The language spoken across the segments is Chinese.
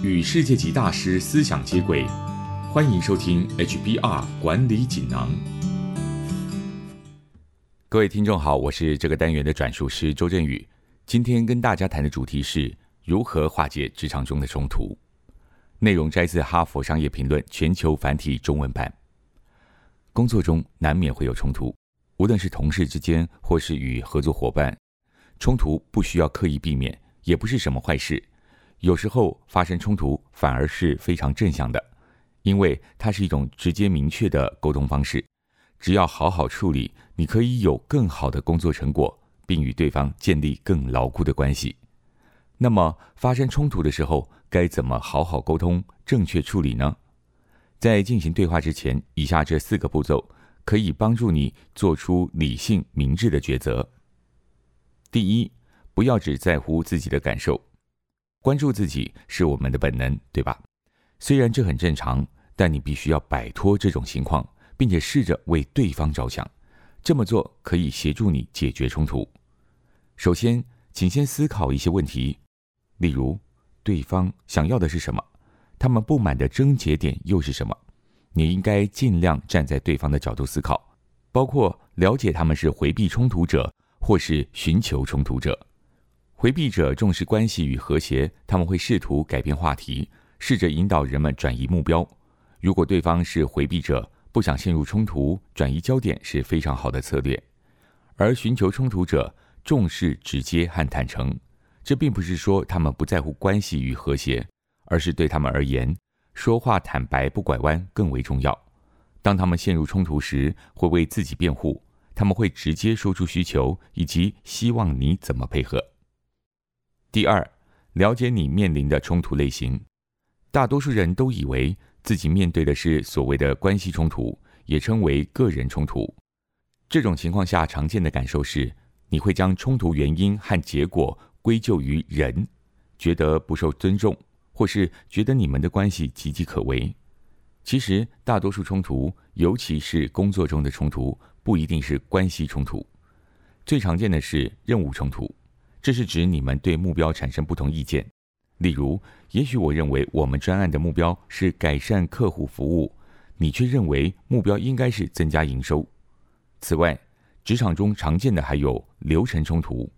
与世界级大师思想接轨，欢迎收听 HBR 管理锦囊。各位听众好，我是这个单元的转述师周振宇。今天跟大家谈的主题是如何化解职场中的冲突。内容摘自《哈佛商业评论》全球繁体中文版。工作中难免会有冲突，无论是同事之间，或是与合作伙伴，冲突不需要刻意避免，也不是什么坏事。有时候发生冲突反而是非常正向的，因为它是一种直接明确的沟通方式。只要好好处理，你可以有更好的工作成果，并与对方建立更牢固的关系。那么发生冲突的时候，该怎么好好沟通、正确处理呢？在进行对话之前，以下这四个步骤可以帮助你做出理性明智的抉择。第一，不要只在乎自己的感受。关注自己是我们的本能，对吧？虽然这很正常，但你必须要摆脱这种情况，并且试着为对方着想。这么做可以协助你解决冲突。首先，请先思考一些问题，例如对方想要的是什么，他们不满的症结点又是什么？你应该尽量站在对方的角度思考，包括了解他们是回避冲突者，或是寻求冲突者。回避者重视关系与和谐，他们会试图改变话题，试着引导人们转移目标。如果对方是回避者，不想陷入冲突，转移焦点是非常好的策略。而寻求冲突者重视直接和坦诚，这并不是说他们不在乎关系与和谐，而是对他们而言，说话坦白不拐弯更为重要。当他们陷入冲突时，会为自己辩护，他们会直接说出需求以及希望你怎么配合。第二，了解你面临的冲突类型。大多数人都以为自己面对的是所谓的关系冲突，也称为个人冲突。这种情况下常见的感受是，你会将冲突原因和结果归咎于人，觉得不受尊重，或是觉得你们的关系岌岌可危。其实，大多数冲突，尤其是工作中的冲突，不一定是关系冲突。最常见的是任务冲突。这是指你们对目标产生不同意见。例如，也许我认为我们专案的目标是改善客户服务，你却认为目标应该是增加营收。此外，职场中常见的还有流程冲突，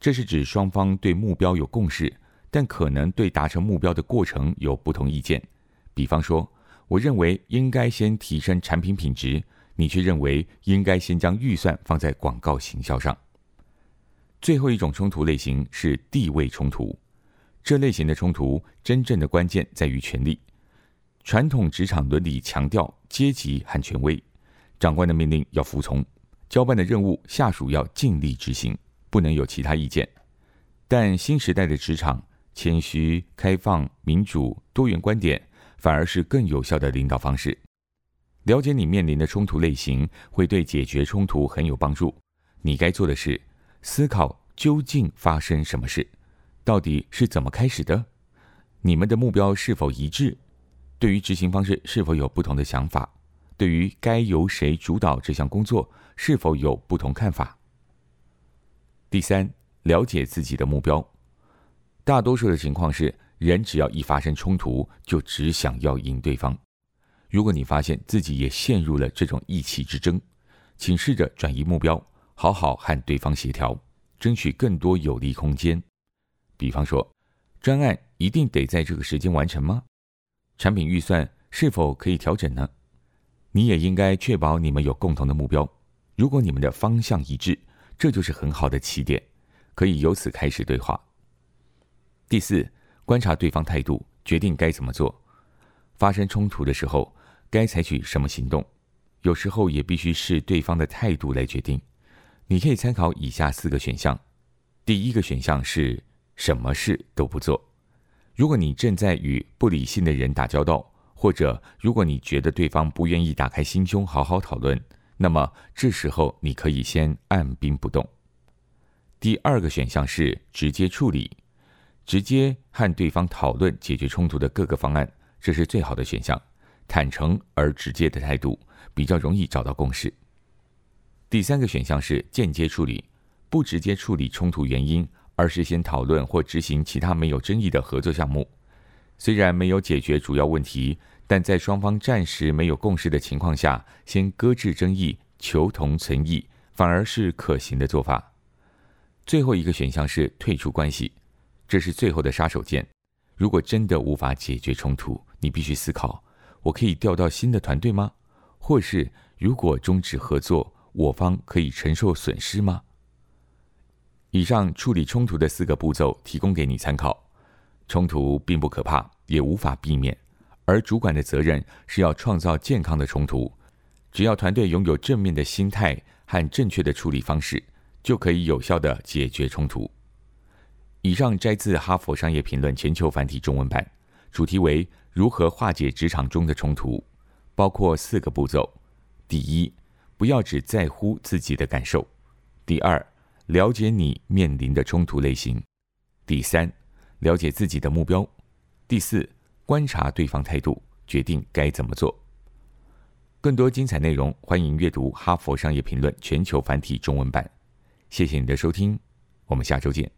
这是指双方对目标有共识，但可能对达成目标的过程有不同意见。比方说，我认为应该先提升产品品质，你却认为应该先将预算放在广告行销上。最后一种冲突类型是地位冲突，这类型的冲突真正的关键在于权力。传统职场伦理强调阶级和权威，长官的命令要服从，交办的任务下属要尽力执行，不能有其他意见。但新时代的职场，谦虚、开放、民主、多元观点，反而是更有效的领导方式。了解你面临的冲突类型，会对解决冲突很有帮助。你该做的是。思考究竟发生什么事，到底是怎么开始的？你们的目标是否一致？对于执行方式是否有不同的想法？对于该由谁主导这项工作是否有不同看法？第三，了解自己的目标。大多数的情况是，人只要一发生冲突，就只想要赢对方。如果你发现自己也陷入了这种意气之争，请试着转移目标。好好和对方协调，争取更多有利空间。比方说，专案一定得在这个时间完成吗？产品预算是否可以调整呢？你也应该确保你们有共同的目标。如果你们的方向一致，这就是很好的起点，可以由此开始对话。第四，观察对方态度，决定该怎么做。发生冲突的时候，该采取什么行动？有时候也必须视对方的态度来决定。你可以参考以下四个选项。第一个选项是什么事都不做。如果你正在与不理性的人打交道，或者如果你觉得对方不愿意打开心胸好好讨论，那么这时候你可以先按兵不动。第二个选项是直接处理，直接和对方讨论解决冲突的各个方案，这是最好的选项。坦诚而直接的态度比较容易找到共识。第三个选项是间接处理，不直接处理冲突原因，而是先讨论或执行其他没有争议的合作项目。虽然没有解决主要问题，但在双方暂时没有共识的情况下，先搁置争议，求同存异，反而是可行的做法。最后一个选项是退出关系，这是最后的杀手锏。如果真的无法解决冲突，你必须思考：我可以调到新的团队吗？或是如果终止合作，我方可以承受损失吗？以上处理冲突的四个步骤提供给你参考。冲突并不可怕，也无法避免，而主管的责任是要创造健康的冲突。只要团队拥有正面的心态和正确的处理方式。就可以有效的解决冲突。以上摘自《哈佛商业评论》全球繁体中文版，主题为如何化解职场中的冲突，包括四个步骤：第一，不要只在乎自己的感受；第二，了解你面临的冲突类型；第三，了解自己的目标；第四，观察对方态度，决定该怎么做。更多精彩内容，欢迎阅读《哈佛商业评论》全球繁体中文版。谢谢你的收听，我们下周见。